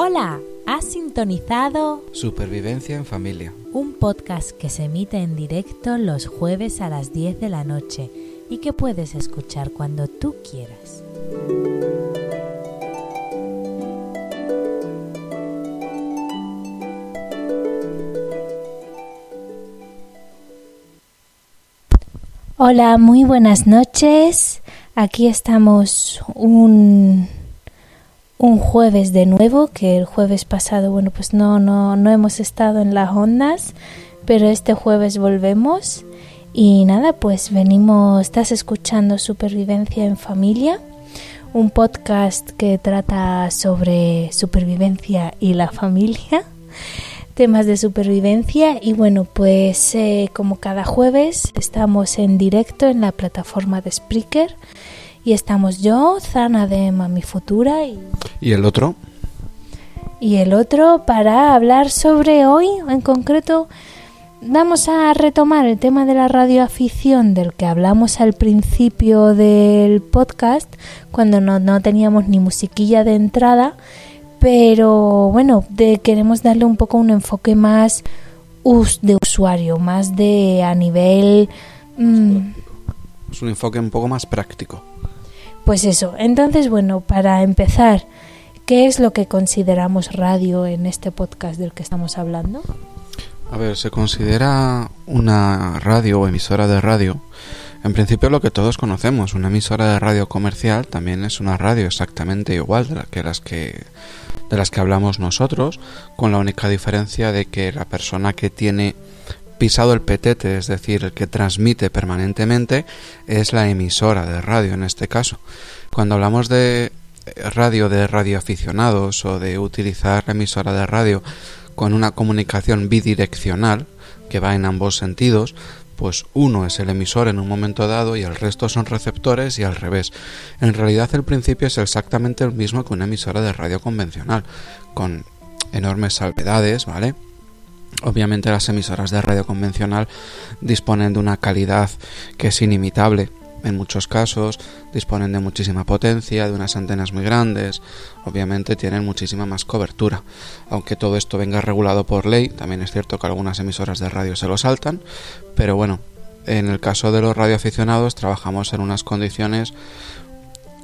Hola, has sintonizado Supervivencia en familia. un podcast que se emite en directo los jueves a las 10 de la noche y que puedes escuchar cuando tú quieras. Hola, muy buenas noches. Aquí estamos un, un jueves de nuevo, que el jueves pasado, bueno, pues no, no, no hemos estado en las ondas, pero este jueves volvemos. Y nada, pues venimos, estás escuchando Supervivencia en Familia, un podcast que trata sobre supervivencia y la familia, temas de supervivencia. Y bueno, pues eh, como cada jueves estamos en directo en la plataforma de Spreaker. Y estamos yo, Zana de Mami Futura y, ¿Y el otro? y el otro para hablar sobre hoy en concreto. Vamos a retomar el tema de la radioafición del que hablamos al principio del podcast, cuando no, no teníamos ni musiquilla de entrada, pero bueno, de, queremos darle un poco un enfoque más us- de usuario, más de a nivel... mm, Es un enfoque un poco más práctico. Pues eso, entonces bueno, para empezar, ¿qué es lo que consideramos radio en este podcast del que estamos hablando? A ver, se considera una radio o emisora de radio. En principio lo que todos conocemos, una emisora de radio comercial también es una radio exactamente igual de la que las que de las que hablamos nosotros, con la única diferencia de que la persona que tiene pisado el petete, es decir, el que transmite permanentemente, es la emisora de radio en este caso. Cuando hablamos de radio de radioaficionados o de utilizar la emisora de radio con una comunicación bidireccional que va en ambos sentidos, pues uno es el emisor en un momento dado y el resto son receptores y al revés. En realidad el principio es exactamente el mismo que una emisora de radio convencional, con enormes salvedades, ¿vale? Obviamente las emisoras de radio convencional disponen de una calidad que es inimitable en muchos casos, disponen de muchísima potencia, de unas antenas muy grandes, obviamente tienen muchísima más cobertura. Aunque todo esto venga regulado por ley, también es cierto que algunas emisoras de radio se lo saltan, pero bueno, en el caso de los radioaficionados trabajamos en unas condiciones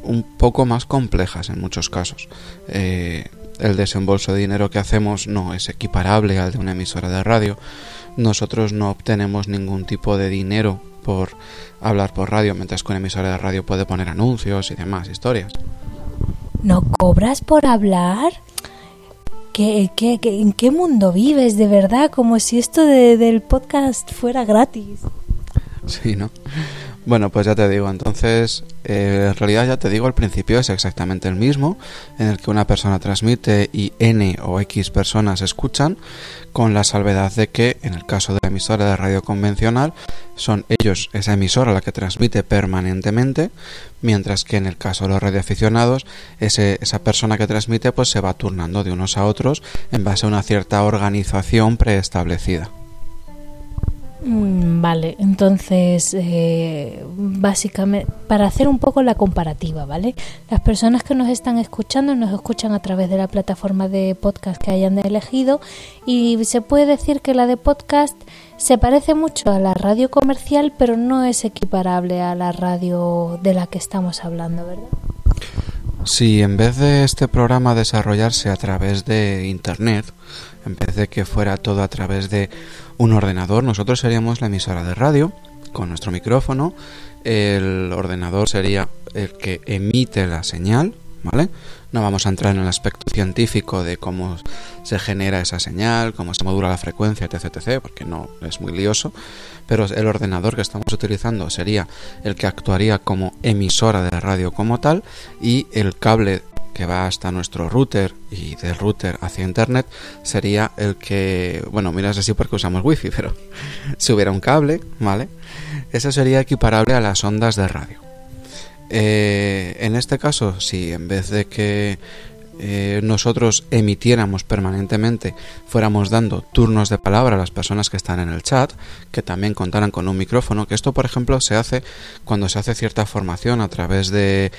un poco más complejas en muchos casos. Eh, el desembolso de dinero que hacemos no es equiparable al de una emisora de radio. Nosotros no obtenemos ningún tipo de dinero por hablar por radio, mientras que una emisora de radio puede poner anuncios y demás historias. ¿No cobras por hablar? ¿Qué, qué, qué- en qué mundo vives de verdad? Como si esto de- del podcast fuera gratis. Sí, ¿no? Bueno, pues ya te digo, entonces, eh, en realidad ya te digo, el principio es exactamente el mismo, en el que una persona transmite y N o X personas escuchan, con la salvedad de que, en el caso de la emisora de radio convencional, son ellos, esa emisora, la que transmite permanentemente, mientras que en el caso de los radioaficionados, ese, esa persona que transmite pues se va turnando de unos a otros en base a una cierta organización preestablecida. Mm, Vale, entonces, eh, básicamente, para hacer un poco la comparativa, ¿vale? Las personas que nos están escuchando nos escuchan a través de la plataforma de podcast que hayan elegido y se puede decir que la de podcast se parece mucho a la radio comercial, pero no es equiparable a la radio de la que estamos hablando, ¿verdad? Si en vez de este programa desarrollarse a través de Internet, en vez de que fuera todo a través de un ordenador, nosotros seríamos la emisora de radio con nuestro micrófono, el ordenador sería el que emite la señal, ¿vale? No vamos a entrar en el aspecto científico de cómo se genera esa señal, cómo se modula la frecuencia, etc, etc, porque no es muy lioso, pero el ordenador que estamos utilizando sería el que actuaría como emisora de radio como tal y el cable que va hasta nuestro router y del router hacia internet sería el que, bueno, miras así porque usamos wifi, pero si hubiera un cable, ¿vale? Eso sería equiparable a las ondas de radio. Eh, en este caso, si en vez de que eh, nosotros emitiéramos permanentemente, fuéramos dando turnos de palabra a las personas que están en el chat, que también contaran con un micrófono, que esto por ejemplo se hace cuando se hace cierta formación a través de,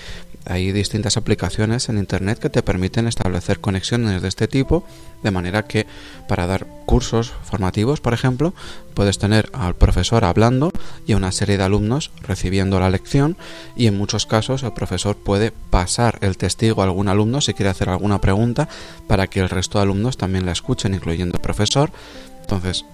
hay distintas aplicaciones en Internet que te permiten establecer conexiones de este tipo, de manera que para dar cursos formativos, por ejemplo, puedes tener al profesor hablando y a una serie de alumnos recibiendo la lección y en muchos casos el profesor puede pasar el testigo a algún alumno si quiere hacer alguna pregunta para que el resto de alumnos también la escuchen, incluyendo el profesor. Entonces,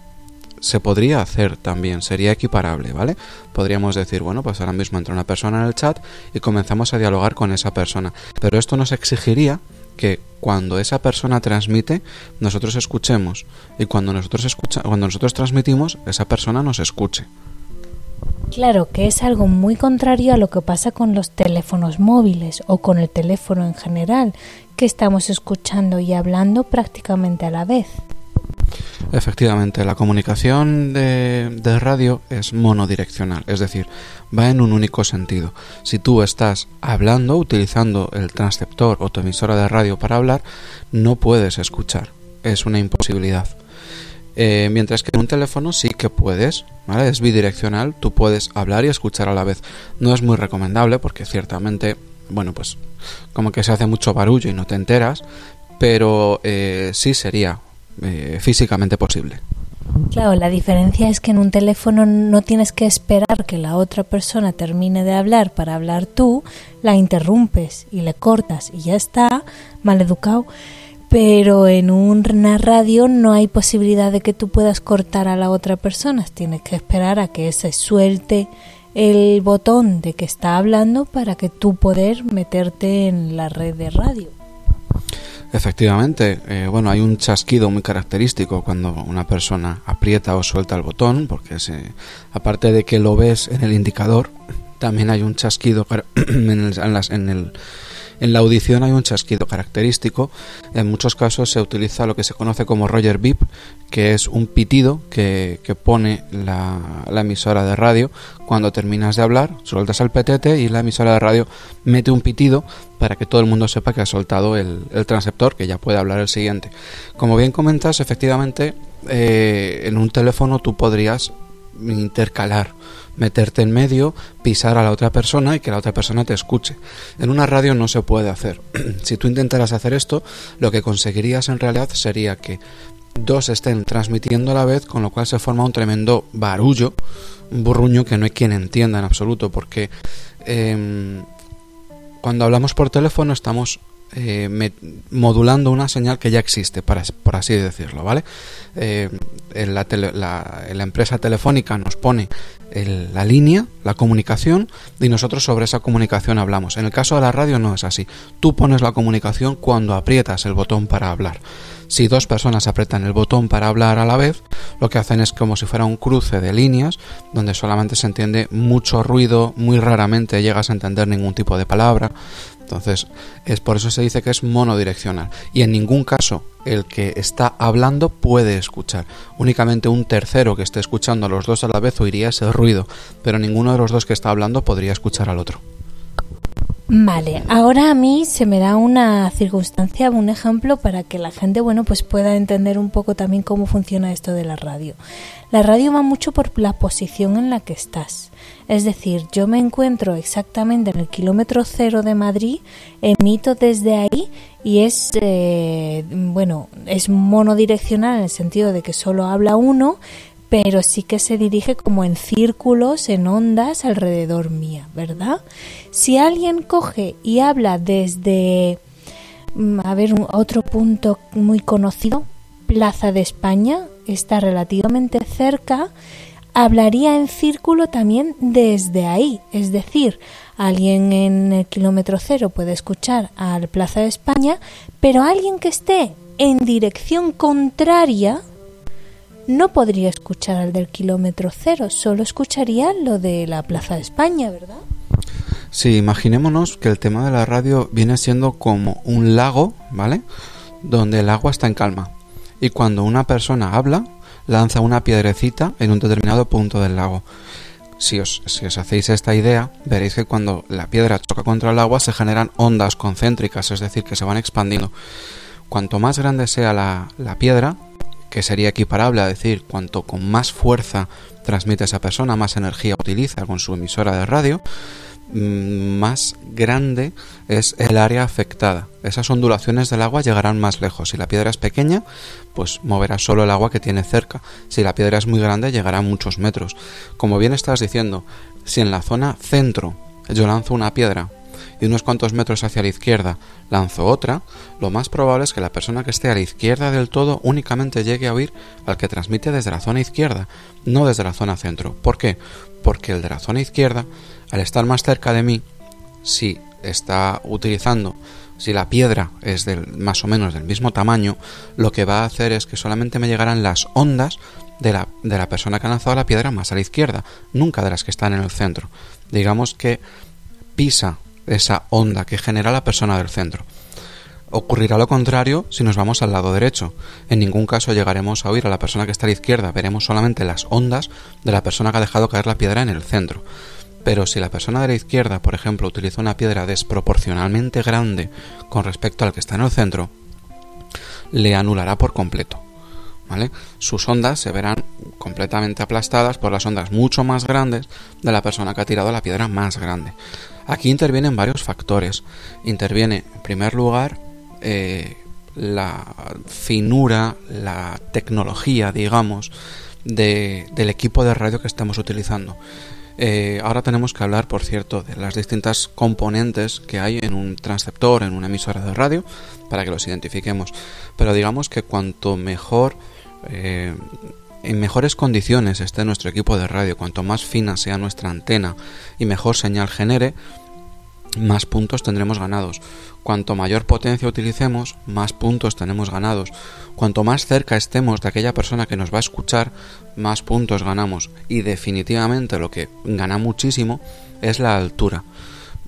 se podría hacer también, sería equiparable, ¿vale? Podríamos decir, bueno, pues ahora mismo entra una persona en el chat y comenzamos a dialogar con esa persona. Pero esto nos exigiría que cuando esa persona transmite, nosotros escuchemos. Y cuando nosotros, escucha, cuando nosotros transmitimos, esa persona nos escuche. Claro que es algo muy contrario a lo que pasa con los teléfonos móviles o con el teléfono en general, que estamos escuchando y hablando prácticamente a la vez. Efectivamente, la comunicación de, radio es monodireccional, es decir, va en un único sentido. Si tú estás hablando, utilizando el transceptor o tu emisora de radio para hablar, no puedes escuchar, es una imposibilidad. Eh, mientras que en un teléfono sí que puedes, ¿vale? Es bidireccional, tú puedes hablar y escuchar a la vez. No es muy recomendable porque ciertamente, bueno, pues como que se hace mucho barullo y no te enteras, pero eh, sí sería eh, físicamente posible. Claro, la diferencia es que en un teléfono no tienes que esperar que la otra persona termine de hablar para hablar tú, la interrumpes y le cortas y ya está, mal educado. Pero en una radio no hay posibilidad de que tú puedas cortar a la otra persona, tienes que esperar a que se suelte el botón de que está hablando para que tú poder meterte en la red de radio. Efectivamente, eh, bueno, hay un chasquido muy característico cuando una persona aprieta o suelta el botón, porque se, aparte de que lo ves en el indicador, también hay un chasquido en, en el en la audición hay un chasquido característico. En muchos casos se utiliza lo que se conoce como Roger Beep, que es un pitido que, pone la, emisora de radio cuando terminas de hablar, sueltas el petete y la emisora de radio mete un pitido para que todo el mundo sepa que ha soltado el, el transceptor, que ya puede hablar el siguiente. Como bien comentas, efectivamente, eh, en un teléfono tú podrías intercalar meterte en medio, pisar a la otra persona y que la otra persona te escuche. En una radio no se puede hacer. si tú intentaras hacer esto, lo que conseguirías en realidad sería que dos estén transmitiendo a la vez, con lo cual se forma un tremendo barullo, un burruño que no hay quien entienda en absoluto, porque em, cuando hablamos por teléfono estamos eh, modulando una señal que ya existe, para, por así decirlo, ¿vale? Eh, la, la, empresa telefónica nos pone la línea, la comunicación, y nosotros sobre esa comunicación hablamos. En el caso de la radio no es así. Tú pones la comunicación cuando aprietas el botón para hablar. Si dos personas aprietan el botón para hablar a la vez, lo que hacen es como si fuera un cruce de líneas, donde solamente se entiende mucho ruido, muy raramente llegas a entender ningún tipo de palabra. Entonces, es por eso se dice que es monodireccional. Y en ningún caso el que está hablando puede escuchar. Únicamente un tercero que esté escuchando a los dos a la vez oiría ese ruido, pero ninguno de los dos que está hablando podría escuchar al otro. Vale, ahora a mí se me da una circunstancia, un ejemplo para que la gente, bueno, pues pueda entender un poco también cómo funciona esto de la radio. La radio va mucho por la posición en la que estás. Es decir, yo me encuentro exactamente en el kilómetro cero de Madrid, emito desde ahí y es, eh, bueno, es monodireccional en el sentido de que solo habla uno, pero sí que se dirige como en círculos, en ondas alrededor mía, ¿verdad? Si alguien coge y habla desde, mm, a ver, otro punto muy conocido, Plaza de España, está relativamente cerca, hablaría en círculo también desde ahí, es decir, alguien en el kilómetro cero puede escuchar al Plaza de España, pero alguien que esté en dirección contraria, no podría escuchar al del kilómetro cero, solo escucharía lo de la Plaza de España, ¿verdad? Sí, imaginémonos que el tema de la radio viene siendo como un lago, ¿vale? Donde el agua está en calma. Y cuando una persona habla, lanza una piedrecita en un determinado punto del lago. Si os, si os hacéis esta idea, veréis que cuando la piedra choca contra el agua se generan ondas concéntricas, es decir, que se van expandiendo. Cuanto más grande sea la, la piedra, que sería equiparable a decir cuanto con más fuerza transmite esa persona, más energía utiliza con su emisora de radio, mm, más grande es el área afectada. Esas ondulaciones del agua llegarán más lejos. Si la piedra es pequeña, pues moverá solo el agua que tiene cerca. Si la piedra es muy grande, llegará a muchos metros. Como bien estás diciendo, si en la zona centro yo lanzo una piedra y unos cuantos metros hacia la izquierda lanzo otra, lo más probable es que la persona que esté a la izquierda del todo únicamente llegue a oír al que transmite desde la zona izquierda, no desde la zona centro. ¿Por qué? Porque el de la zona izquierda, al estar más cerca de mí, si está utilizando si la piedra es del, más o menos del mismo tamaño, lo que va a hacer es que solamente me llegarán las ondas de la, de la persona que ha lanzado la piedra más a la izquierda, nunca de las que están en el centro. Digamos que pisa esa onda que genera la persona del centro. Ocurrirá lo contrario si nos vamos al lado derecho. En ningún caso llegaremos a oír a la persona que está a la izquierda, veremos solamente las ondas de la persona que ha dejado caer la piedra en el centro. Pero si la persona de la izquierda, por ejemplo, utiliza una piedra desproporcionalmente grande con respecto al que está en el centro, le anulará por completo. ¿Vale? Sus ondas se verán completamente aplastadas por las ondas mucho más grandes de la persona que ha tirado la piedra más grande. Aquí intervienen varios factores. Interviene, en primer lugar, eh, la finura, la tecnología, digamos, del equipo de radio que estamos utilizando. Eh, ahora tenemos que hablar, por cierto, de las distintas componentes que hay en un transceptor, en una emisora de radio, para que los identifiquemos. Pero digamos que cuanto mejor, eh, en mejores condiciones esté nuestro equipo de radio, cuanto más fina sea nuestra antena y mejor señal genere, más puntos tendremos ganados. Cuanto mayor potencia utilicemos, más puntos tenemos ganados. Cuanto más cerca estemos de aquella persona que nos va a escuchar, más puntos ganamos. Y definitivamente lo que gana muchísimo es la altura.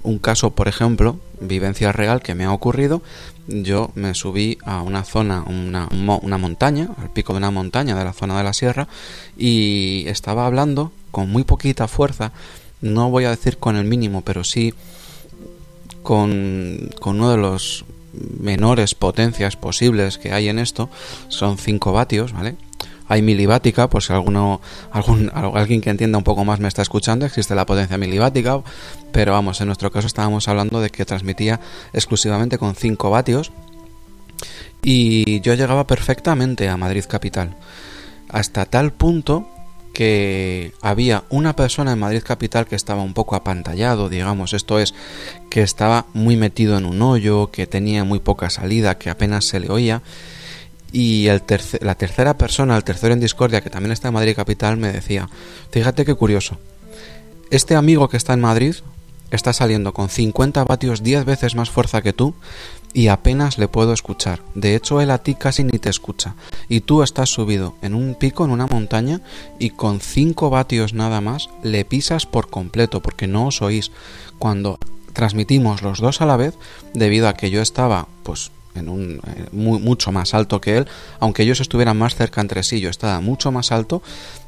Un caso, por ejemplo, vivencia real que me ha ocurrido, yo me subí a una zona, una, una montaña, al pico de una montaña de la zona de la sierra, y estaba hablando con muy poquita fuerza, no voy a decir con el mínimo, pero sí con, uno de los menores potencias posibles que hay en esto, son 5 vatios, ¿vale? Hay milibática, por si alguno, algún, alguien que entienda un poco más me está escuchando, existe la potencia milibática, pero vamos, en nuestro caso estábamos hablando de que transmitía exclusivamente con 5 vatios y yo llegaba perfectamente a Madrid capital, hasta tal punto que había una persona en Madrid Capital que estaba un poco apantallado, digamos, esto es, que estaba muy metido en un hoyo, que tenía muy poca salida, que apenas se le oía, y el la tercera persona, el tercero en discordia, que también está en Madrid Capital, me decía, fíjate qué curioso, este amigo que está en Madrid está saliendo con 50 vatios 10 veces más fuerza que tú, y apenas le puedo escuchar. De hecho, él a ti casi ni te escucha. Y tú estás subido en un pico, en una montaña, y con 5 vatios nada más le pisas por completo, porque no os oís. Cuando transmitimos los dos a la vez, debido a que yo estaba, pues, en un eh, mucho más alto que él, aunque ellos estuvieran más cerca entre sí, yo estaba mucho más alto,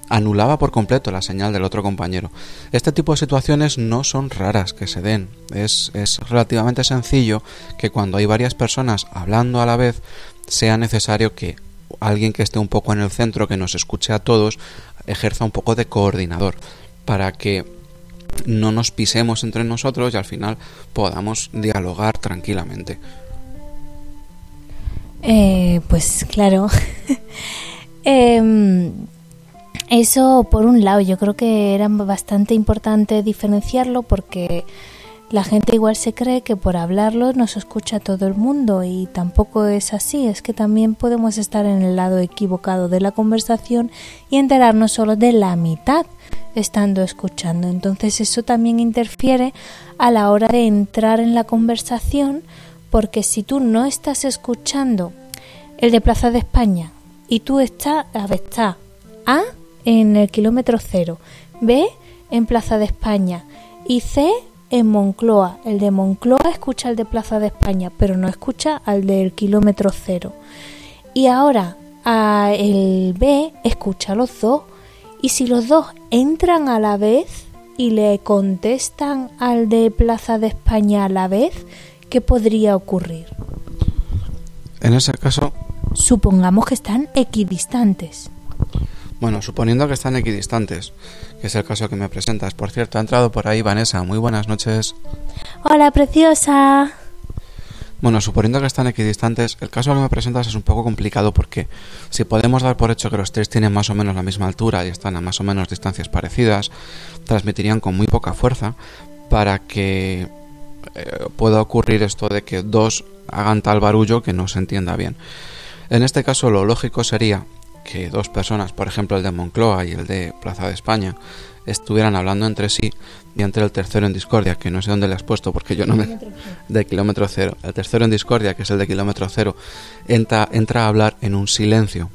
anulaba por completo la señal del otro compañero. Este tipo de situaciones no son raras que se den. Es, es, relativamente sencillo que cuando hay varias personas hablando a la vez sea necesario que alguien que esté un poco en el centro, que nos escuche a todos, ejerza un poco de coordinador para que no nos pisemos entre nosotros y al final podamos dialogar tranquilamente. Eh, pues claro. eh, eso, por un lado, yo creo que era bastante importante diferenciarlo porque la gente igual se cree que por hablarlo nos escucha todo el mundo y tampoco es así, es que también podemos estar en el lado equivocado de la conversación y enterarnos solo de la mitad estando escuchando. Entonces eso también interfiere a la hora de entrar en la conversación porque si tú no estás escuchando el de Plaza de España y tú estás, a ver, está A en el kilómetro cero, B en Plaza de España y C en Moncloa. El de Moncloa escucha el de Plaza de España, pero no escucha al del kilómetro cero. Y ahora el B escucha a los dos y si los dos entran a la vez, y le contestan al de Plaza de España a la vez, ¿qué podría ocurrir? En ese caso... Supongamos que están equidistantes. Bueno, suponiendo que están equidistantes, que es el caso que me presentas. Por cierto, ha entrado por ahí Vanessa. Muy buenas noches. Hola, preciosa. Bueno, suponiendo que están equidistantes, el caso que me presentas es un poco complicado porque si podemos dar por hecho que los tres tienen más o menos la misma altura y están a más o menos distancias parecidas, transmitirían con muy poca fuerza para que eh, pueda ocurrir esto de que dos hagan tal barullo que no se entienda bien. En este caso lo lógico sería que dos personas, por ejemplo el de Moncloa y el de Plaza de España, estuvieran hablando entre sí y entre el tercero en discordia, que no sé dónde le has puesto porque yo no me... de kilómetro cero. El tercero en discordia, que es el de kilómetro cero, entra, entra a hablar en un silencio.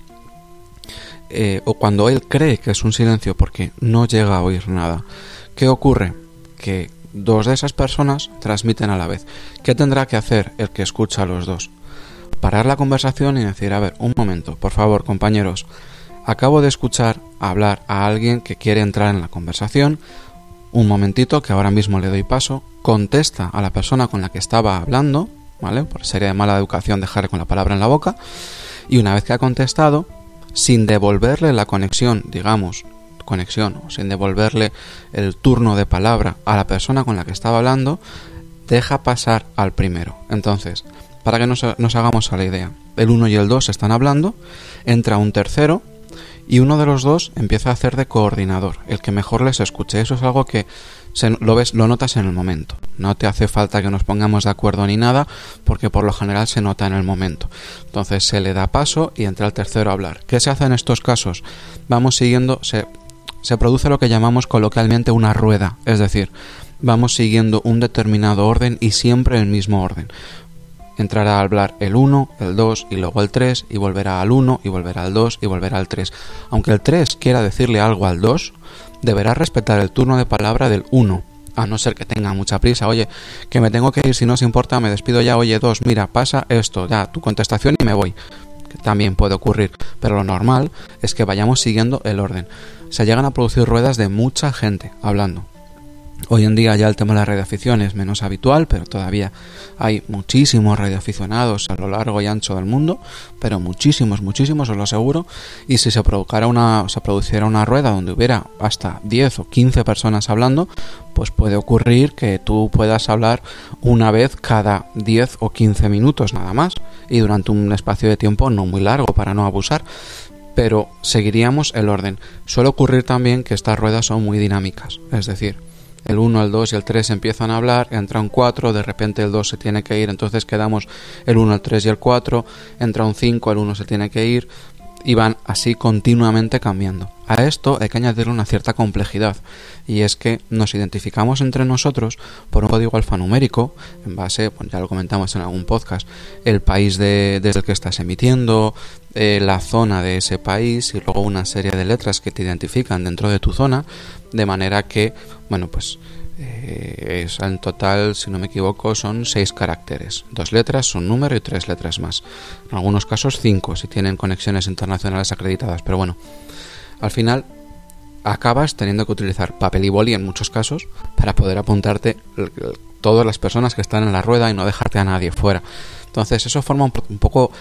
Eh, o cuando él cree que es un silencio porque no llega a oír nada. ¿Qué ocurre? Que dos de esas personas transmiten a la vez. ¿Qué tendrá que hacer el que escucha a los dos? Parar la conversación y decir, a ver, un momento, por favor, compañeros, acabo de escuchar hablar a alguien que quiere entrar en la conversación, un momentito, que ahora mismo le doy paso, contesta a la persona con la que estaba hablando, ¿vale? Por sería de mala educación dejarle con la palabra en la boca, y una vez que ha contestado, sin devolverle la conexión, digamos, conexión, o sin devolverle el turno de palabra a la persona con la que estaba hablando, deja pasar al primero. Entonces, para que nos, hagamos a la idea. El 1 y el 2 están hablando, entra un tercero y uno de los dos empieza a hacer de coordinador, el que mejor les escuche. Eso es algo que lo ves, lo notas en el momento. No te hace falta que nos pongamos de acuerdo ni nada, porque por lo general se nota en el momento. Entonces se le da paso y entra el tercero a hablar. ¿Qué se hace en estos casos? Vamos siguiendo, se, se produce lo que llamamos coloquialmente una rueda, es decir, vamos siguiendo un determinado orden y siempre el mismo orden entrará a hablar el 1, el 2 y luego el 3 y volverá al 1 y volverá al 2 y volverá al 3. Aunque el 3 quiera decirle algo al 2, deberá respetar el turno de palabra del 1, a no ser que tenga mucha prisa. Oye, que me tengo que ir, si no os importa, me despido ya. Oye, 2, mira, pasa esto, ya, tu contestación y me voy. Que también puede ocurrir, pero lo normal es que vayamos siguiendo el orden. Se llegan a producir ruedas de mucha gente hablando. Hoy en día ya el tema de la radioafición es menos habitual, pero todavía hay muchísimos radioaficionados a lo largo y ancho del mundo, pero muchísimos, muchísimos, os lo aseguro. Y si se produjera una, se produciera una rueda donde hubiera hasta 10 o 15 personas hablando, pues puede ocurrir que tú puedas hablar una vez cada 10 o 15 minutos nada más, y durante un espacio de tiempo no muy largo para no abusar pero seguiríamos el orden. Suele ocurrir también que estas ruedas son muy dinámicas, es decir, el 1, el 2 y el 3 empiezan a hablar, entra un 4, de repente el 2 se tiene que ir, entonces quedamos el 1, el 3 y el 4, entra un 5, el 1 se tiene que ir, y van así continuamente cambiando. A esto hay que añadirle una cierta complejidad, y es que nos identificamos entre nosotros por un código alfanumérico, en base, ya lo comentamos en algún podcast, el país de, desde el que estás emitiendo, eh, la zona de ese país y luego una serie de letras que te identifican dentro de tu zona, de manera que, bueno, pues eh, es, en total, si no me equivoco, son seis caracteres. Dos letras, un número y tres letras más. En algunos casos cinco, si tienen conexiones internacionales acreditadas. Pero bueno, al final acabas teniendo que utilizar papel y boli en muchos casos para poder apuntarte todas las personas que están en la rueda y no dejarte a nadie fuera. Entonces eso forma un poco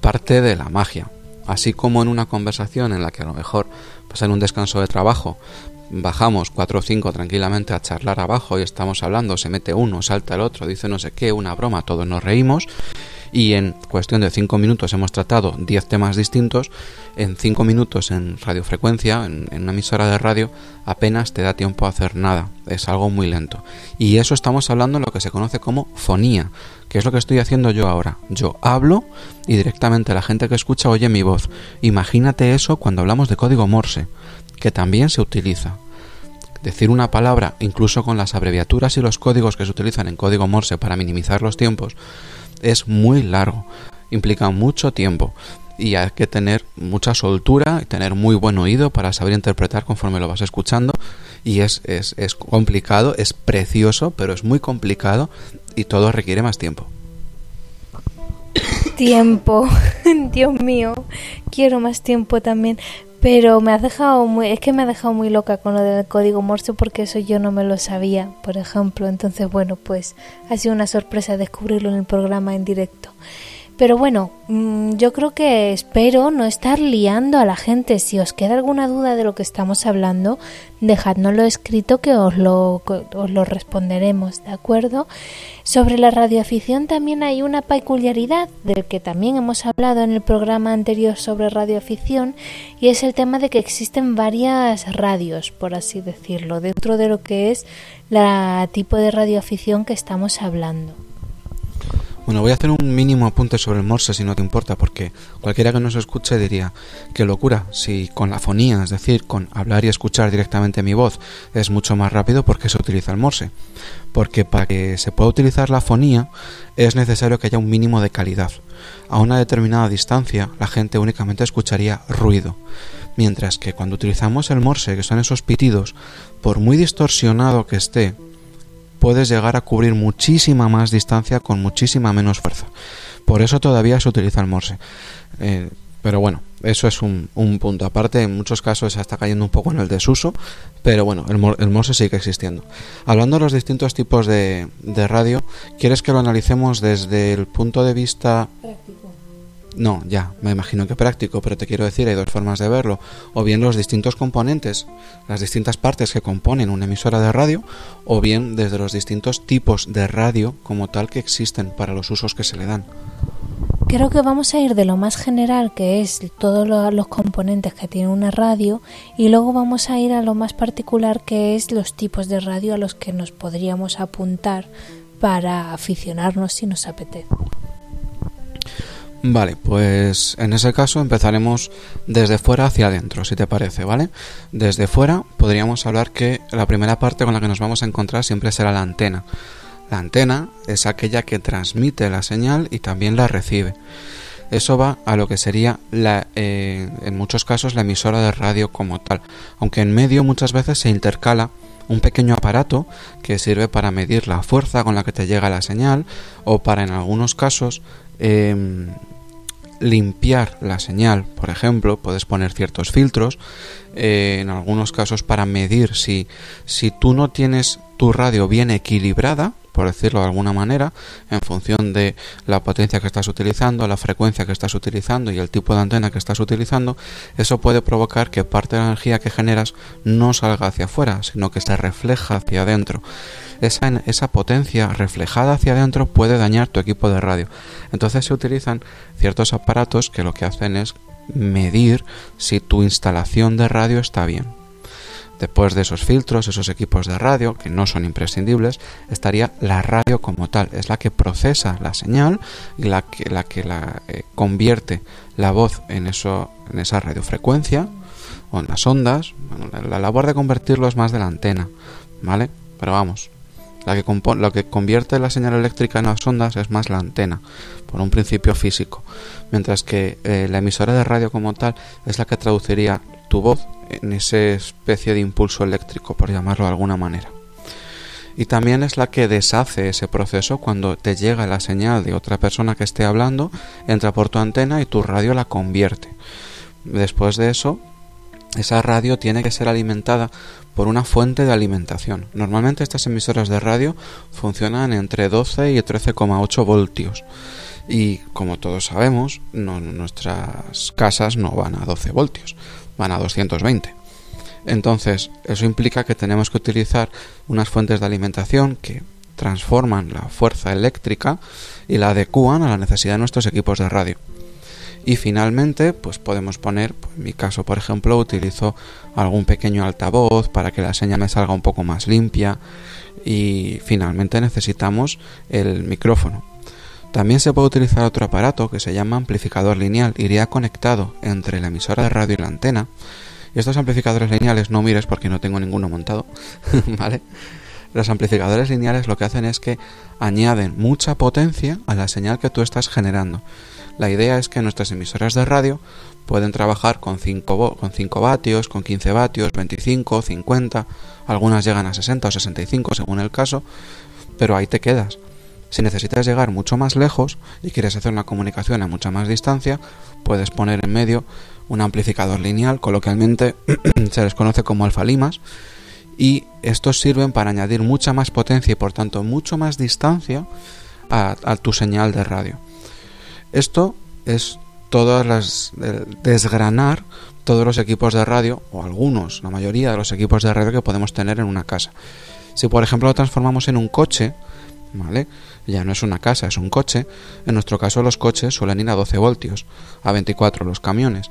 parte de la magia. Así como en una conversación en la que a lo mejor pues en un descanso de trabajo bajamos cuatro o cinco tranquilamente a charlar abajo y estamos hablando, se mete uno, salta el otro, dice no sé qué, una broma, todos nos reímos y en cuestión de cinco minutos hemos tratado diez temas distintos, en cinco minutos en radiofrecuencia, en, en una emisora de radio, apenas te da tiempo a hacer nada, es algo muy lento. Y eso estamos hablando de lo que se conoce como fonía, que es lo que estoy haciendo yo ahora. Yo hablo y directamente la gente que escucha oye mi voz. Imagínate eso cuando hablamos de código Morse que también se utiliza. Decir una palabra, incluso con las abreviaturas y los códigos que se utilizan en código Morse para minimizar los tiempos, es muy largo, implica mucho tiempo y hay que tener mucha soltura y tener muy buen oído para saber interpretar conforme lo vas escuchando y es, es, es complicado, es precioso, pero es muy complicado y todo requiere más tiempo. Tiempo, Dios mío, quiero más tiempo también. Pero me ha dejado muy, es que me ha dejado muy loca con lo del código Morse porque eso yo no me lo sabía, por ejemplo. Entonces, bueno, pues ha sido una sorpresa descubrirlo en el programa en directo. Pero bueno, mm, yo creo que espero no estar liando a la gente. Si os queda alguna duda de lo que estamos hablando, dejadnoslo escrito que os lo, os lo responderemos, ¿de acuerdo? Sobre la radioafición también hay una peculiaridad del que también hemos hablado en el programa anterior sobre radioafición y es el tema de que existen varias radios, por así decirlo, dentro de lo que es la tipo de radioafición que estamos hablando. Bueno, voy a hacer un mínimo apunte sobre el morse si no te importa, porque cualquiera que nos escuche diría, qué locura, si con la fonía, es decir, con hablar y escuchar directamente mi voz, es mucho más rápido, ¿por qué se utiliza el morse? Porque para que se pueda utilizar la fonía es necesario que haya un mínimo de calidad. A una determinada distancia la gente únicamente escucharía ruido, mientras que cuando utilizamos el morse, que son esos pitidos, por muy distorsionado que esté, puedes llegar a cubrir muchísima más distancia con muchísima menos fuerza. Por eso todavía se utiliza el morse. Eh, pero bueno, eso es un, punto. Aparte, en muchos casos se está cayendo un poco en el desuso, pero bueno, el, morse sigue existiendo. Hablando de los distintos tipos de radio, ¿quieres que lo analicemos desde el punto de vista no, ya, me imagino que práctico, pero te quiero decir, hay dos formas de verlo. O bien los distintos componentes, las distintas partes que componen una emisora de radio, o bien desde los distintos tipos de radio como tal que existen para los usos que se le dan. Creo que vamos a ir de lo más general, que es todos los componentes que tiene una radio, y luego vamos a ir a lo más particular, que es los tipos de radio a los que nos podríamos apuntar para aficionarnos si nos apetece. Vale, pues en ese caso empezaremos desde fuera hacia adentro, si te parece, ¿vale? Desde fuera podríamos hablar que la primera parte con la que nos vamos a encontrar siempre será la antena. La antena es aquella que transmite la señal y también la recibe. Eso va a lo que sería la, eh, en muchos casos la emisora de radio como tal, aunque en medio muchas veces se intercala un pequeño aparato que sirve para medir la fuerza con la que te llega la señal o para en algunos casos Em, limpiar la señal, por ejemplo, puedes poner ciertos filtros, eh, en algunos casos para medir si, si tú no tienes tu radio bien equilibrada, por decirlo de alguna manera, en función de la potencia que estás utilizando, la frecuencia que estás utilizando y el tipo de antena que estás utilizando, eso puede provocar que parte de la energía que generas no salga hacia afuera, sino que se refleja hacia adentro esa, esa potencia reflejada hacia adentro puede dañar tu equipo de radio. Entonces se utilizan ciertos aparatos que lo que hacen es medir si tu instalación de radio está bien. Después de esos filtros, esos equipos de radio, que no son imprescindibles, estaría la radio como tal. Es la que procesa la señal y la que la, eh, convierte la voz en, eso, en esa radiofrecuencia o en las ondas. la, la labor de convertirlo es más de la antena, ¿vale? Pero vamos, la que lo que convierte la señal eléctrica en las ondas es más la antena, por un principio físico, mientras que eh, la emisora de radio como tal es la que traduciría tu voz en esa especie de impulso eléctrico, por llamarlo de alguna manera. Y también es la que deshace ese proceso cuando te llega la señal de otra persona que esté hablando, entra por tu antena y tu radio la convierte. Después de eso, esa radio tiene que ser alimentada por una fuente de alimentación. Normalmente estas emisoras de radio funcionan entre 12 y 13,8 voltios. Y como todos sabemos, nuestras casas no van a 12 voltios, van a 220. Entonces, eso implica que tenemos que utilizar unas fuentes de alimentación que transforman la fuerza eléctrica y la adecúan a la necesidad de nuestros equipos de radio. Y finalmente, pues podemos poner, pues en mi caso por ejemplo, utilizo algún pequeño altavoz para que la señal me salga un poco más limpia. Y finalmente necesitamos el micrófono. También se puede utilizar otro aparato que se llama amplificador lineal. Iría conectado entre la emisora de radio y la antena. Y estos amplificadores lineales no mires porque no tengo ninguno montado, ¿vale? Los amplificadores lineales lo que hacen es que añaden mucha potencia a la señal que tú estás generando. La idea es que nuestras emisoras de radio pueden trabajar con 5, con 5 vatios, con 15 vatios, 25, 50, algunas llegan a 60 o 65 según el caso, pero ahí te quedas. Si necesitas llegar mucho más lejos y quieres hacer una comunicación a mucha más distancia, puedes poner en medio un amplificador lineal, coloquialmente se les conoce como alfalimas, y estos sirven para añadir mucha más potencia y por tanto mucho más distancia a, tu señal de radio. Esto es todas las desgranar todos los equipos de radio o algunos, la mayoría de los equipos de radio que podemos tener en una casa. Si por ejemplo lo transformamos en un coche, ¿vale? Ya no es una casa, es un coche. En nuestro caso los coches suelen ir a 12 voltios, a 24 los camiones,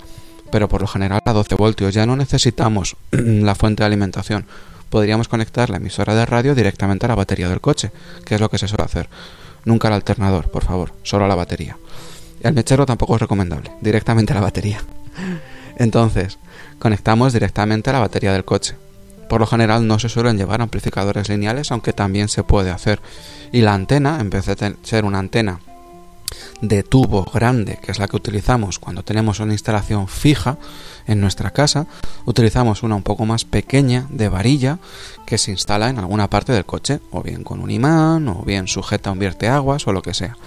pero por lo general a 12 voltios. Ya no necesitamos la fuente de alimentación podríamos conectar la emisora de radio directamente a la batería del coche, que es lo que se suele hacer. Nunca al alternador, por favor, solo a la batería. El mechero tampoco es recomendable, directamente a la batería. Entonces, conectamos directamente a la batería del coche. Por lo general no se suelen llevar amplificadores lineales, aunque también se puede hacer. Y la antena, en vez de ser una antena de tubo grande, que es la que utilizamos cuando tenemos una instalación fija en nuestra casa, utilizamos una un poco más pequeña de varilla que se instala en alguna parte del coche, o bien con un imán, o bien sujeta a un vierteaguas o lo que sea.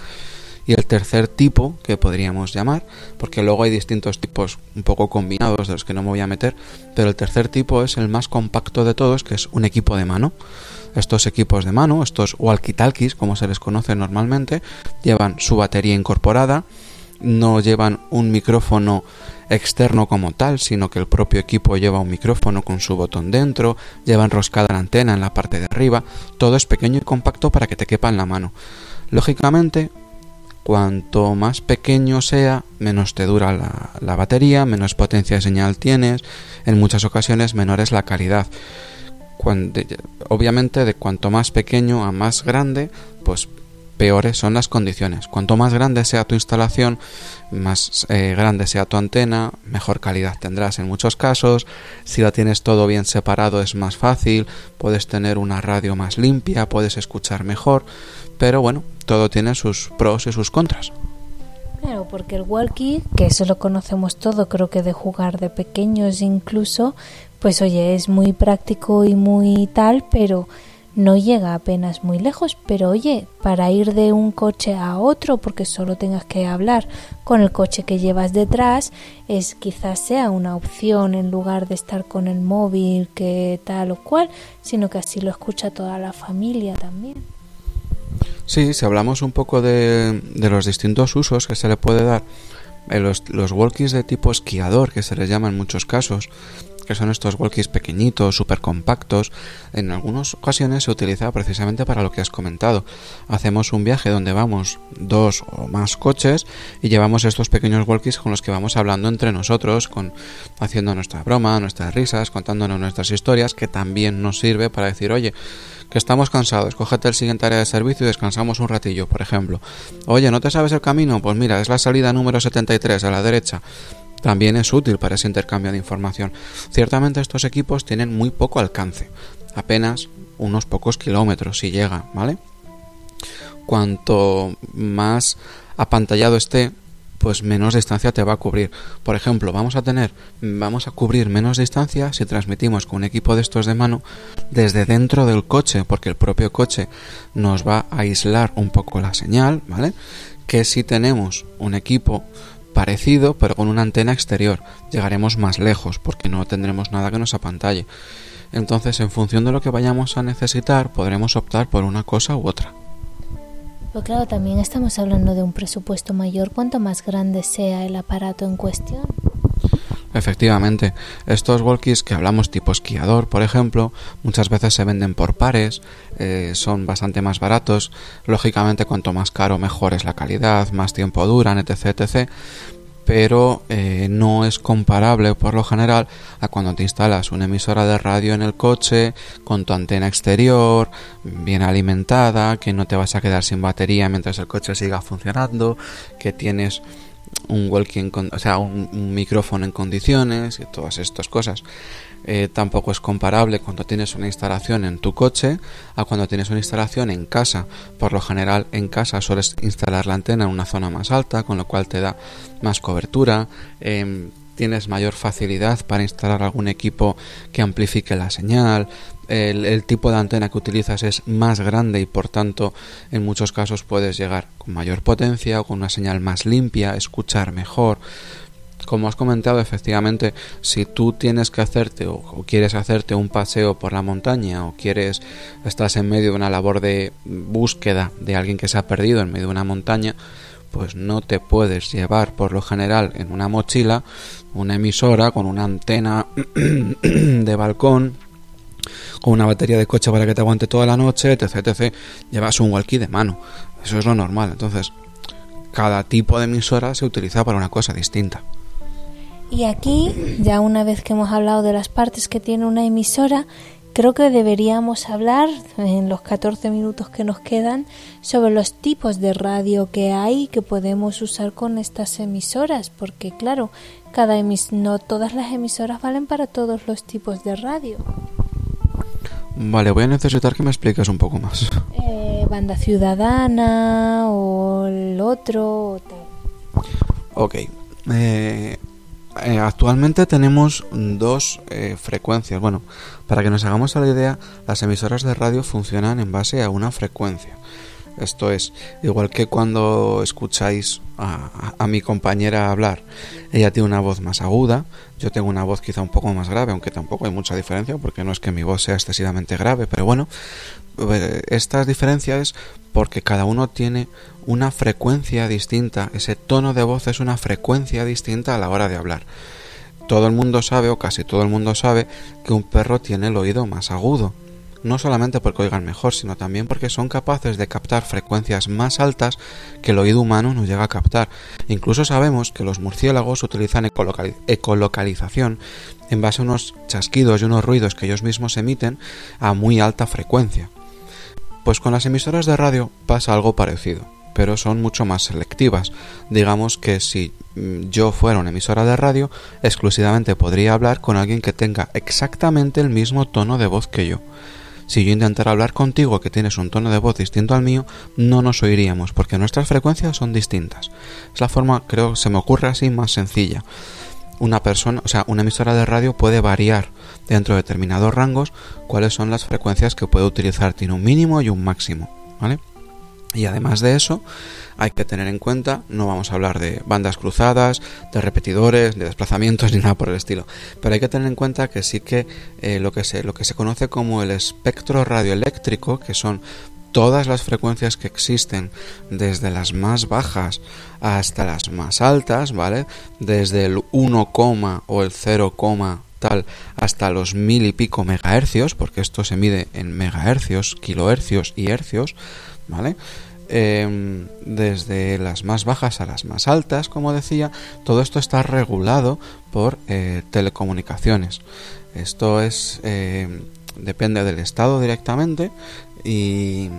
Y el tercer tipo que podríamos llamar, porque luego hay distintos tipos un poco combinados de los que no me voy a meter, pero el tercer tipo es el más compacto de todos, que es un equipo de mano. Estos equipos de mano, estos walkie-talkies, como se les conoce normalmente, llevan su batería incorporada, no llevan un micrófono externo como tal, sino que el propio equipo lleva un micrófono con su botón dentro, lleva enroscada la antena en la parte de arriba, todo es pequeño y compacto para que te quepa en la mano. Lógicamente, cuanto más pequeño sea, menos te dura la, la batería, menos potencia de señal tienes, en muchas ocasiones menor es la calidad. Obviamente de cuanto más pequeño a más grande, pues peores son las condiciones. Cuanto más grande sea tu instalación, más eh, grande sea tu antena, mejor calidad tendrás en muchos casos. Si la tienes todo bien separado es más fácil, puedes tener una radio más limpia, puedes escuchar mejor, pero bueno, todo tiene sus pros y sus contras. Claro, porque el walkie, que eso lo conocemos todo, creo que de jugar de pequeños incluso, pues oye, es muy práctico y muy tal, pero no llega apenas muy lejos, pero oye, para ir de un coche a otro, porque solo tengas que hablar con el coche que llevas detrás, es quizás sea una opción en lugar de estar con el móvil que tal o cual, sino que así lo escucha toda la familia también. Sí, si hablamos un poco de, los distintos usos que se le puede dar, en los, los walkies de tipo esquiador, que se les llama en muchos casos, que son estos walkies pequeñitos, súper compactos, en algunas ocasiones se utiliza precisamente para lo que has comentado. Hacemos un viaje donde vamos dos o más coches y llevamos estos pequeños walkies con los que vamos hablando entre nosotros, con, haciendo nuestra broma, nuestras risas, contándonos nuestras historias, que también nos sirve para decir, oye, que estamos cansados, cógete el siguiente área de servicio y descansamos un ratillo, por ejemplo. Oye, ¿no te sabes el camino? Pues mira, es la salida número 73 a la derecha también es útil para ese intercambio de información. Ciertamente estos equipos tienen muy poco alcance, apenas unos pocos kilómetros si llega, ¿vale? Cuanto más apantallado esté, pues menos distancia te va a cubrir. Por ejemplo, vamos a tener, vamos a cubrir menos distancia si transmitimos con un equipo de estos de mano desde dentro del coche, porque el propio coche nos va a aislar un poco la señal, ¿vale? Que si tenemos un equipo parecido pero con una antena exterior. Llegaremos más lejos porque no tendremos nada que nos apantalle. Entonces, en función de lo que vayamos a necesitar, podremos optar por una cosa u otra. Pero claro, también estamos hablando de un presupuesto mayor cuanto más grande sea el aparato en cuestión. Efectivamente, estos walkies que hablamos tipo esquiador, por ejemplo, muchas veces se venden por pares, eh, son bastante más baratos, lógicamente cuanto más caro mejor es la calidad, más tiempo duran, etc. etc pero eh, no es comparable por lo general a cuando te instalas una emisora de radio en el coche con tu antena exterior bien alimentada, que no te vas a quedar sin batería mientras el coche siga funcionando, que tienes un walkie o sea, un, micrófono en condiciones y todas estas cosas. Eh, tampoco es comparable cuando tienes una instalación en tu coche a cuando tienes una instalación en casa. Por lo general, en casa sueles instalar la antena en una zona más alta, con lo cual te da más cobertura. Em, tienes mayor facilidad para instalar algún equipo que amplifique la señal, el, tipo de antena que utilizas es más grande y por tanto en muchos casos puedes llegar con mayor potencia o con una señal más limpia, escuchar mejor. como has comentado, efectivamente, si tú tienes que hacerte o, quieres hacerte un paseo por la montaña o quieres, estás en medio de una labor de búsqueda de alguien que se ha perdido en medio de una montaña, pues no te puedes llevar por lo general en una mochila una emisora con una antena de balcón con una batería de coche para que te aguante toda la noche, etc, etc. Llevas un walkie de mano. Eso es lo normal. Entonces, cada tipo de emisora se utiliza para una cosa distinta. Y aquí, ya una vez que hemos hablado de las partes que tiene una emisora, creo que deberíamos hablar en los 14 minutos que nos quedan sobre los tipos de radio que hay que podemos usar con estas emisoras, porque claro, cada emis no todas las emisoras valen para todos los tipos de radio. Vale, voy a necesitar que me expliques un poco más. Eh, banda ciudadana o el otro o tal. Ok. Eh, eh, actualmente tenemos dos eh, frecuencias. Bueno, para que nos hagamos a la idea, las emisoras de radio funcionan en base a una frecuencia. Esto es, igual que cuando escucháis a, a, mi compañera hablar, ella tiene una voz más aguda, yo tengo una voz quizá un poco más grave, aunque tampoco hay mucha diferencia, porque no es que mi voz sea excesivamente grave, pero bueno, eh, estas diferencias porque cada uno tiene una frecuencia distinta, ese tono de voz es una frecuencia distinta a la hora de hablar. Todo el mundo sabe, o casi todo el mundo sabe, que un perro tiene el oído más agudo, no solamente porque oigan mejor, sino también porque son capaces de captar frecuencias más altas que el oído humano no llega a captar. Incluso sabemos que los murciélagos utilizan ecolocalización en base a unos chasquidos y unos ruidos que ellos mismos emiten a muy alta frecuencia. Pues con las emisoras de radio pasa algo parecido, pero son mucho más selectivas. Digamos que si mm, yo fuera una emisora de radio, exclusivamente podría hablar con alguien que tenga exactamente el mismo tono de voz que yo. Si yo intentara hablar contigo que tienes un tono de voz distinto al mío, no nos oiríamos, porque nuestras frecuencias son distintas. Es la forma, creo, se me ocurre así más sencilla una persona, o sea, una emisora de radio puede variar dentro de determinados rangos cuáles son las frecuencias que puede utilizar. Tiene un mínimo y un máximo, ¿vale? Y además de eso, hay que tener en cuenta, no vamos a hablar de bandas cruzadas, de repetidores, de desplazamientos ni nada por el estilo, pero hay que tener en cuenta que sí que eh, lo, que se, lo que se conoce como el espectro radioeléctrico, que son todas las frecuencias que existen, desde las más bajas hasta las más altas, ¿vale? Desde el 1, o el 0, tal hasta los mil y pico megahercios, porque esto se mide en megahercios, kilohercios y hercios, ¿vale? Em, desde las más bajas a las más altas, como decía, todo esto está regulado por eh, telecomunicaciones. Esto es eh, depende del Estado directamente y,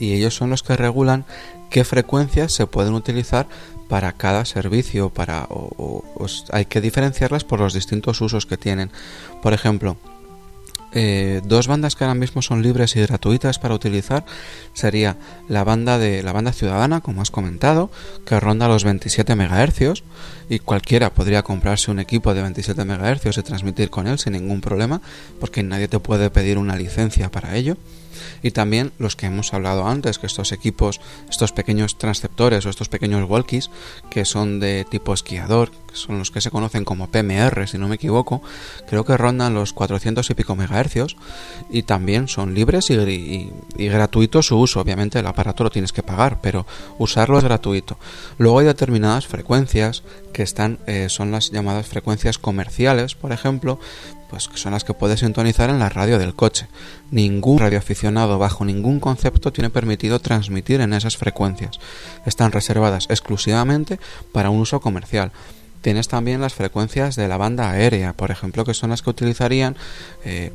ellos son los que regulan qué frecuencias se pueden utilizar para cada servicio para hay que diferenciarlas por los distintos usos que tienen por ejemplo eh, dos bandas que ahora mismo son libres y gratuitas para utilizar sería la banda de la banda ciudadana como has comentado que ronda los 27 MHz y cualquiera podría comprarse un equipo de 27 MHz y transmitir con él sin ningún problema porque nadie te puede pedir una licencia para ello y también los que hemos hablado antes, que estos equipos, estos pequeños transceptores o estos pequeños walkies que son de tipo esquiador, que son los que se conocen como PMR, si no me equivoco, creo que rondan los 400 y pico megahercios y también son libres y, gratuitos su uso. Obviamente el aparato lo tienes que pagar, pero usarlo es gratuito. Luego hay determinadas frecuencias que están, eh, son las llamadas frecuencias comerciales, por ejemplo, pues son las que puedes sintonizar en la radio del coche. Ningún radioaficionado bajo ningún concepto tiene permitido transmitir en esas frecuencias. Están reservadas exclusivamente para un uso comercial. Tienes también las frecuencias de la banda aérea, por ejemplo, que son las que utilizarían eh,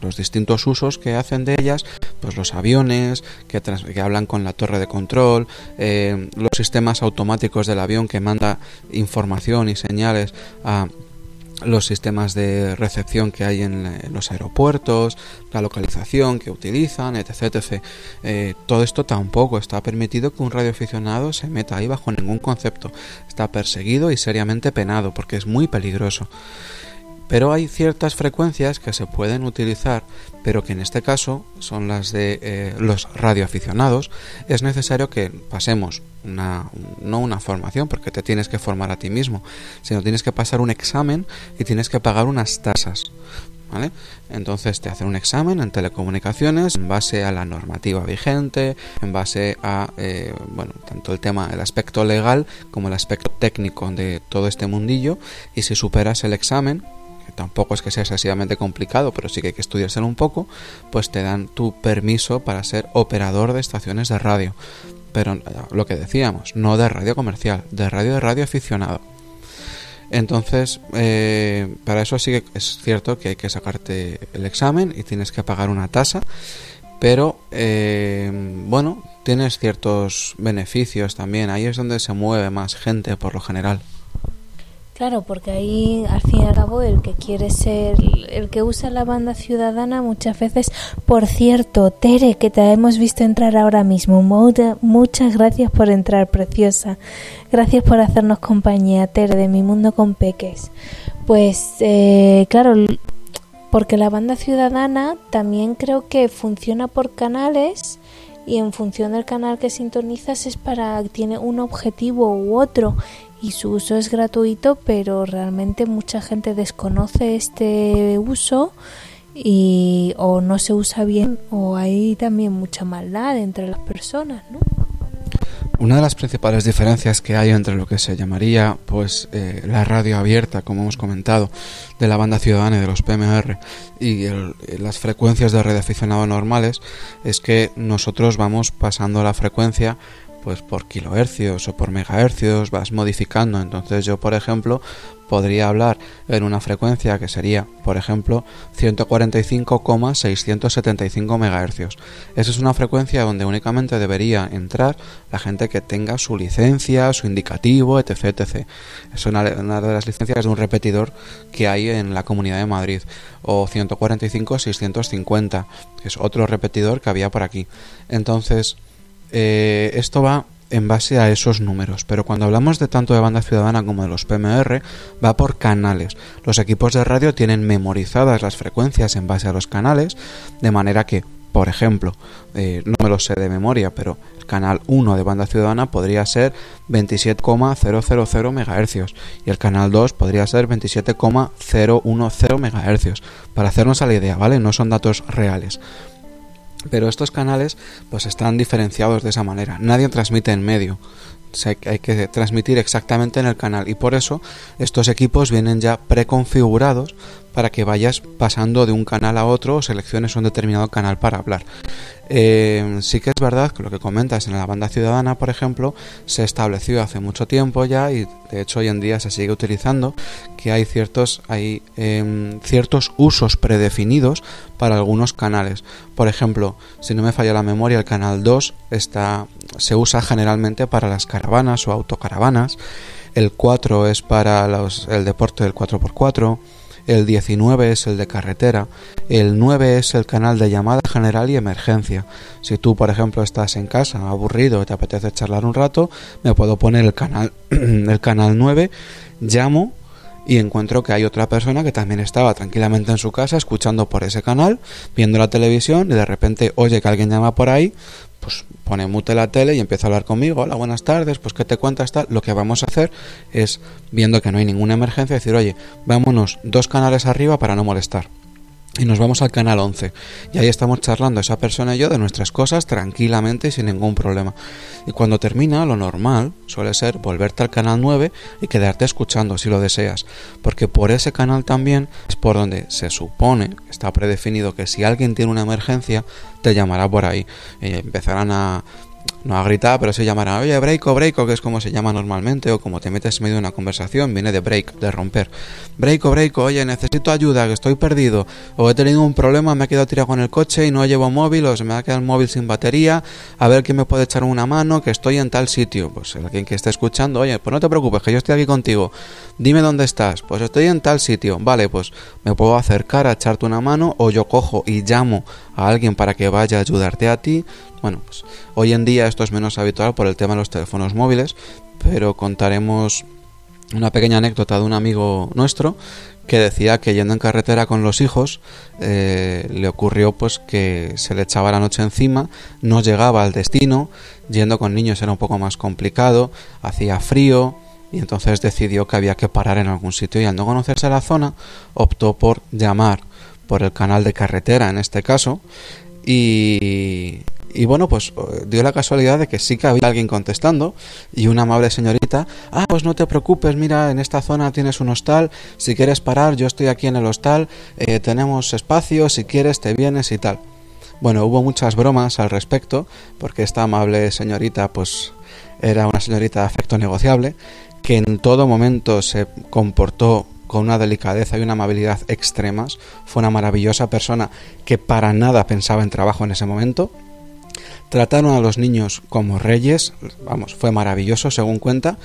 los distintos usos que hacen de ellas, pues los aviones que, que hablan con la torre de control, eh, los sistemas automáticos del avión que manda información y señales a los sistemas de recepción que hay en, los aeropuertos, la localización que utilizan, etc. etc. Eh, todo esto tampoco está permitido que un radioaficionado se meta ahí bajo ningún concepto. Está perseguido y seriamente penado porque es muy peligroso. Pero hay ciertas frecuencias que se pueden utilizar, pero que en este caso son las de eh, los radioaficionados. Es necesario que pasemos una, no una formación, porque te tienes que formar a ti mismo, sino tienes que pasar un examen y tienes que pagar unas tasas. ¿Vale? Entonces te hacen un examen en telecomunicaciones en base a la normativa vigente, en base a, eh, bueno, tanto el tema, el aspecto legal como el aspecto técnico de todo este mundillo. Y si superas el examen, tampoco es que sea excesivamente complicado, pero sí que hay que estudiárselo un poco, pues te dan tu permiso para ser operador de estaciones de radio. Pero eh, lo que decíamos, no de radio comercial, de radio de radio aficionado. Entonces, eh, para eso sí que es cierto que hay que sacarte el examen y tienes que pagar una tasa, pero eh, bueno, tienes ciertos beneficios también. Ahí es donde se mueve más gente por lo general. Claro, porque ahí al fin y al cabo el que quiere ser, el que usa la banda ciudadana muchas veces, por cierto, Tere, que te hemos visto entrar ahora mismo, muchas gracias por entrar, preciosa. Gracias por hacernos compañía, Tere, de mi mundo con peques. Pues eh, claro, porque la banda ciudadana también creo que funciona por canales y en función del canal que sintonizas es para tiene un objetivo u otro y su uso es gratuito, pero realmente mucha gente desconoce este uso y o no se usa bien o hay también mucha maldad entre las personas, ¿no? Una de las principales diferencias que hay entre lo que se llamaría pues eh, la radio abierta, como hemos comentado, de la banda ciudadana y de los PMR y las frecuencias de red aficionado normales es que nosotros vamos pasando la frecuencia pues por kilohercios o por megahercios vas modificando. Entonces yo, por ejemplo, podría hablar en una frecuencia que sería, por ejemplo, 145,675 megahercios. Esa es una frecuencia donde únicamente debería entrar la gente que tenga su licencia, su indicativo, etc. etc. Es una, una de las licencias de un repetidor que hay en la Comunidad de Madrid. O 145,650, que es otro repetidor que había por aquí. Entonces, eh, esto va en base a esos números, pero cuando hablamos de tanto de banda ciudadana como de los PMR, va por canales. Los equipos de radio tienen memorizadas las frecuencias en base a los canales, de manera que, por ejemplo, eh, no me lo sé de memoria, pero el canal 1 de banda ciudadana podría ser 27,000 MHz y el canal 2 podría ser 27,010 MHz. Para hacernos a la idea, ¿vale? No son datos reales. Pero estos canales pues están diferenciados de esa manera. Nadie transmite en medio. hay que transmitir exactamente en el canal y por eso estos equipos vienen ya preconfigurados para que vayas pasando de un canal a otro o selecciones un determinado canal para hablar. Eh, sí que es verdad que lo que comentas en la banda ciudadana, por ejemplo, se estableció hace mucho tiempo ya y de hecho hoy en día se sigue utilizando que hay ciertos, hay, em, ciertos usos predefinidos para algunos canales. Por ejemplo, si no me falla la memoria, el canal 2 está, se usa generalmente para las caravanas o autocaravanas. El 4 es para el deporte del 4x4 el 19 es el de carretera, el 9 es el canal de llamada general y emergencia. Si tú, por ejemplo, estás en casa aburrido y te apetece charlar un rato, me puedo poner el canal, el canal 9, llamo y encuentro que hay otra persona que también estaba tranquilamente en su casa escuchando por ese canal, viendo la televisión y de repente oye que alguien llama por ahí, pues pone mute la tele y empieza a hablar conmigo, hola, buenas tardes, pues qué te cuentas tal. Lo que vamos a hacer es, viendo que no hay ninguna emergencia, decir, oye, vámonos dos canales arriba para no molestar y nos vamos al canal 11 y ahí estamos charlando esa persona y yo de nuestras cosas tranquilamente y sin ningún problema. Y cuando termina lo normal suele ser volverte al canal 9 y quedarte escuchando si lo deseas. Porque por ese canal también es por donde se supone está predefinido que si alguien tiene una emergencia te llamará por ahí. Y empezarán a no a gritar, pero se llamará, oye, breako, breako, que es como se llama normalmente, o como te metes en medio de una conversación, viene de break, de romper. Breako, breako, oye, necesito ayuda, que estoy perdido, o he tenido un problema, me he quedado tirado con el coche y no llevo móvil, o se me ha quedado el móvil sin batería, a ver quién me puede echar una mano, que estoy en tal sitio. Pues alguien que esté escuchando, oye, pues no te preocupes, que yo estoy aquí contigo, dime dónde estás, pues estoy en tal sitio, vale, pues me puedo acercar a echarte una mano, o yo cojo y llamo a alguien para que vaya a ayudarte a ti, bueno, pues hoy en día esto es menos habitual por el tema de los teléfonos móviles, pero contaremos una pequeña anécdota de un amigo nuestro que decía que yendo en carretera con los hijos eh, le ocurrió pues que se le echaba la noche encima, no llegaba al destino, yendo con niños era un poco más complicado, hacía frío y entonces decidió que había que parar en algún sitio y al no conocerse la zona optó por llamar por el canal de carretera en este caso y, y bueno, pues eh, dio la casualidad de que sí que había alguien contestando y una amable señorita, ah, pues no te preocupes, mira, en esta zona tienes un hostal, si quieres parar, yo estoy aquí en el hostal, eh, tenemos espacio, si quieres te vienes y tal. Bueno, hubo muchas bromas al respecto, porque esta amable señorita, pues era una señorita de afecto negociable, que en todo momento se comportó con una delicadeza y una amabilidad extremas. Fue una maravillosa persona que para nada pensaba en trabajo en ese momento Trataron a los niños como reyes, vamos, fue maravilloso según cuenta.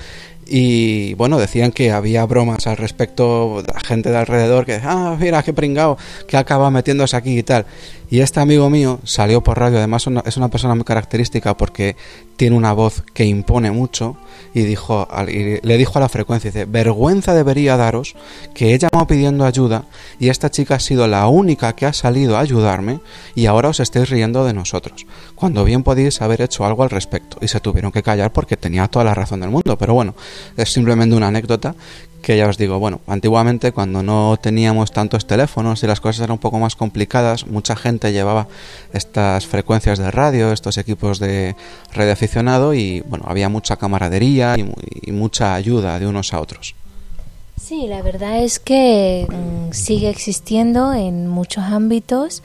Y bueno, decían que había bromas al respecto, la gente de alrededor que, ah, mira, qué pringao, que acaba metiéndose aquí y tal. Y este amigo mío salió por radio, además es una persona muy característica porque tiene una voz que impone mucho y, dijo, le dijo a la frecuencia, dice, vergüenza debería daros que ella me pidiendo ayuda y esta chica ha sido la única que ha salido a ayudarme y ahora os estáis riendo de nosotros, cuando bien podéis haber hecho algo al respecto. Y se tuvieron que callar porque tenía toda la razón del mundo, pero bueno, es simplemente una anécdota que ya os digo, bueno, antiguamente cuando no teníamos tantos teléfonos y las cosas eran un poco más complicadas, mucha gente llevaba estas frecuencias de radio, estos equipos de radio aficionado y bueno, había mucha camaradería y, mucha ayuda de unos a otros. Sí, la verdad es que mm, sigue existiendo en muchos ámbitos,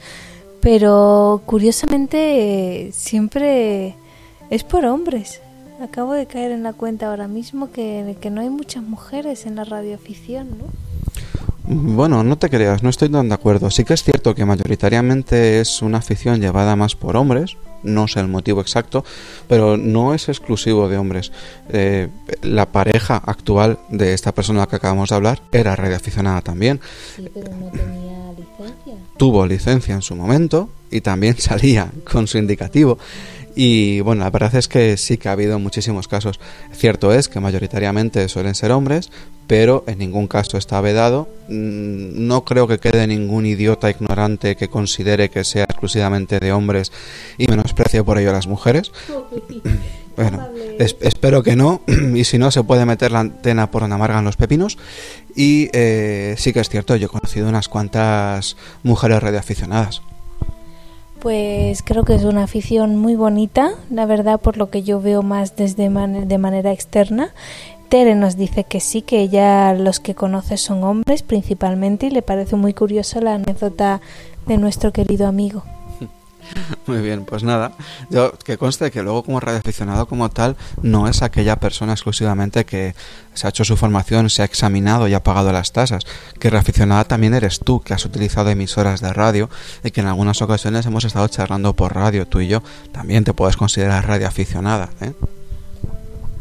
pero curiosamente siempre es por hombres. Acabo de caer en la cuenta ahora mismo que, que no hay muchas mujeres en la radioafición, ¿no? Bueno, no te creas, no estoy tan de acuerdo. Sí que es cierto que mayoritariamente es una afición llevada más por hombres, no sé el motivo exacto, pero no es exclusivo de hombres. Eh, la pareja actual de esta persona que acabamos de hablar era radioaficionada también. Sí, pero no tenía licencia. Tuvo licencia en su momento y también salía con su indicativo. Y bueno, la verdad es que sí que ha habido muchísimos casos. Cierto es que mayoritariamente suelen ser hombres, pero en ningún caso está vedado. Mm, no creo que quede ningún idiota ignorante que considere que sea exclusivamente de hombres y menosprecie por ello a las mujeres. Bueno, espero que no, y si no, se puede meter la antena por donde amargan los pepinos. Y eh, sí que es cierto, yo he conocido unas cuantas mujeres radioaficionadas. Pues creo que es una afición muy bonita, la verdad, por lo que yo veo más desde de manera externa. Tere nos dice que sí, que ella los que conoce son hombres principalmente y le parece muy curiosa la anécdota de nuestro querido amigo. Muy bien, pues nada, yo que conste que luego como radioaficionado como tal no es aquella persona exclusivamente que se ha hecho su formación, se ha examinado y ha pagado las tasas, que radioaficionada también eres tú, que has utilizado emisoras de radio y que en algunas ocasiones hemos estado charlando por radio, tú y yo, también te puedes considerar radioaficionada, ¿eh?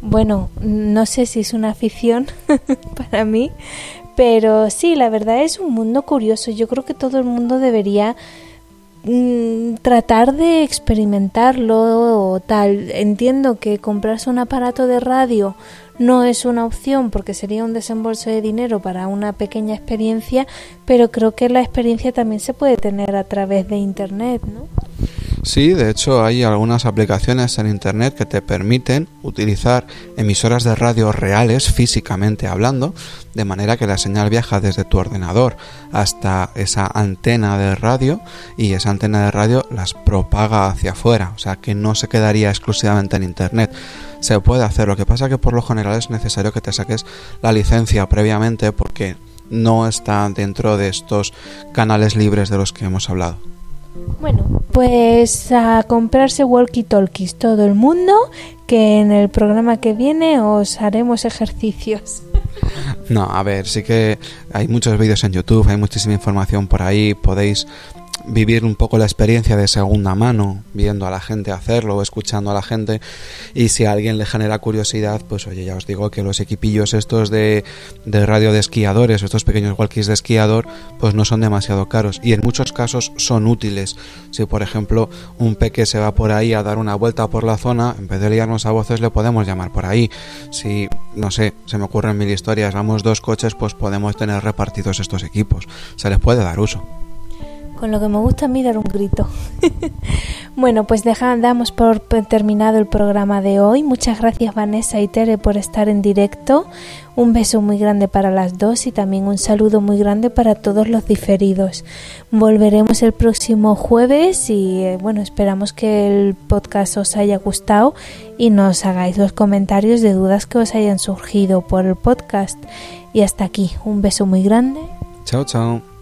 Bueno, no sé si es una afición para mí, pero sí, la verdad es un mundo curioso. Yo creo que todo el mundo debería Mm, tratar de experimentarlo o tal. Entiendo que comprarse un aparato de radio no es una opción porque sería un desembolso de dinero para una pequeña experiencia, pero creo que la experiencia también se puede tener a través de Internet, ¿no? Sí, de hecho hay algunas aplicaciones en Internet que te permiten utilizar emisoras de radio reales, físicamente hablando, de manera que la señal viaja desde tu ordenador hasta esa antena de radio y esa antena de radio las propaga hacia afuera, o sea que no se quedaría exclusivamente en Internet. Se puede hacer, lo que pasa que por lo general es necesario que te saques la licencia previamente porque no está dentro de estos canales libres de los que hemos hablado. Bueno, pues a comprarse walkie-talkies todo el mundo, que en el programa que viene os haremos ejercicios. No, a ver, sí que hay muchos vídeos en YouTube, hay muchísima información por ahí, podéis vivir un poco la experiencia de segunda mano, viendo a la gente hacerlo, escuchando a la gente, y si a alguien le genera curiosidad, pues oye, ya os digo que los equipillos estos de, de radio de esquiadores, estos pequeños walkies de esquiador, pues no son demasiado caros, y en muchos casos son útiles. Si por ejemplo un peque se va por ahí a dar una vuelta por la zona, en vez de liarnos a voces le podemos llamar por ahí. Si, no sé, se me ocurren mil historias, vamos dos coches, pues podemos tener repartidos estos equipos, se les puede dar uso con lo que me gusta a mí dar un grito. bueno, pues deja, damos por terminado el programa de hoy. Muchas gracias Vanessa y Tere por estar en directo. Un beso muy grande para las dos y también un saludo muy grande para todos los diferidos. Volveremos el próximo jueves y eh, bueno, esperamos que el podcast os haya gustado y nos hagáis los comentarios de dudas que os hayan surgido por el podcast. Y hasta aquí, un beso muy grande. Chao, chao.